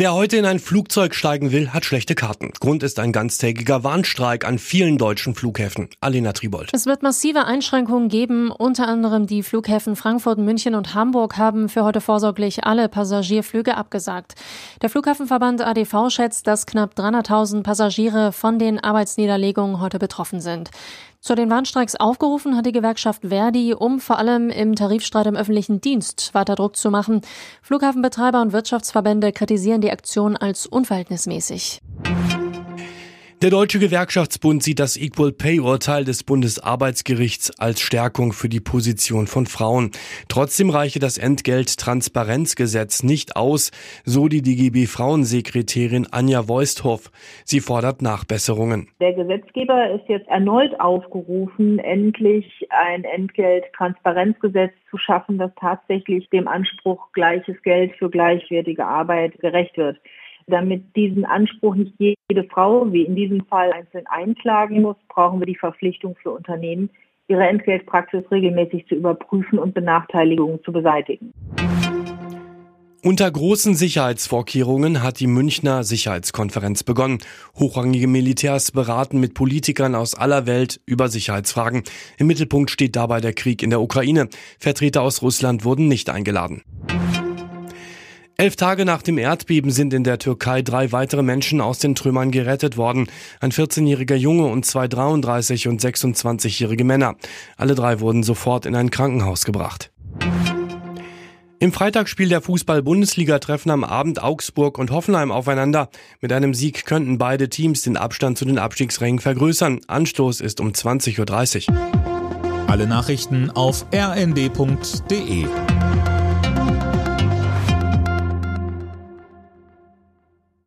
Wer heute in ein Flugzeug steigen will, hat schlechte Karten. Grund ist ein ganztägiger Warnstreik an vielen deutschen Flughäfen. Alena Tribold. Es wird massive Einschränkungen geben. Unter anderem die Flughäfen Frankfurt, München und Hamburg haben für heute vorsorglich alle Passagierflüge abgesagt. Der Flughafenverband ADV schätzt, dass knapp 300.000 Passagiere von den Arbeitsniederlegungen heute betroffen sind. Zu den Warnstreiks aufgerufen hat die Gewerkschaft Verdi, um vor allem im Tarifstreit im öffentlichen Dienst weiter Druck zu machen. Flughafenbetreiber und Wirtschaftsverbände kritisieren die Aktion als unverhältnismäßig. Der Deutsche Gewerkschaftsbund sieht das Equal Pay Urteil des Bundesarbeitsgerichts als Stärkung für die Position von Frauen. Trotzdem reiche das Entgelttransparenzgesetz nicht aus, so die DGB Frauensekretärin Anja Voisthoff. Sie fordert Nachbesserungen. Der Gesetzgeber ist jetzt erneut aufgerufen, endlich ein Entgelttransparenzgesetz zu schaffen, das tatsächlich dem Anspruch gleiches Geld für gleichwertige Arbeit gerecht wird damit diesen Anspruch nicht jede Frau, wie in diesem Fall, einzeln einklagen muss, brauchen wir die Verpflichtung für Unternehmen, ihre Entgeltpraxis regelmäßig zu überprüfen und Benachteiligungen zu beseitigen. Unter großen Sicherheitsvorkehrungen hat die Münchner Sicherheitskonferenz begonnen. Hochrangige Militärs beraten mit Politikern aus aller Welt über Sicherheitsfragen. Im Mittelpunkt steht dabei der Krieg in der Ukraine. Vertreter aus Russland wurden nicht eingeladen. Elf Tage nach dem Erdbeben sind in der Türkei drei weitere Menschen aus den Trümmern gerettet worden. Ein 14-jähriger Junge und zwei 33- und 26-jährige Männer. Alle drei wurden sofort in ein Krankenhaus gebracht. Im Freitagsspiel der Fußball-Bundesliga treffen am Abend Augsburg und Hoffenheim aufeinander. Mit einem Sieg könnten beide Teams den Abstand zu den Abstiegsrängen vergrößern. Anstoß ist um 20.30 Uhr. Alle Nachrichten auf rnd.de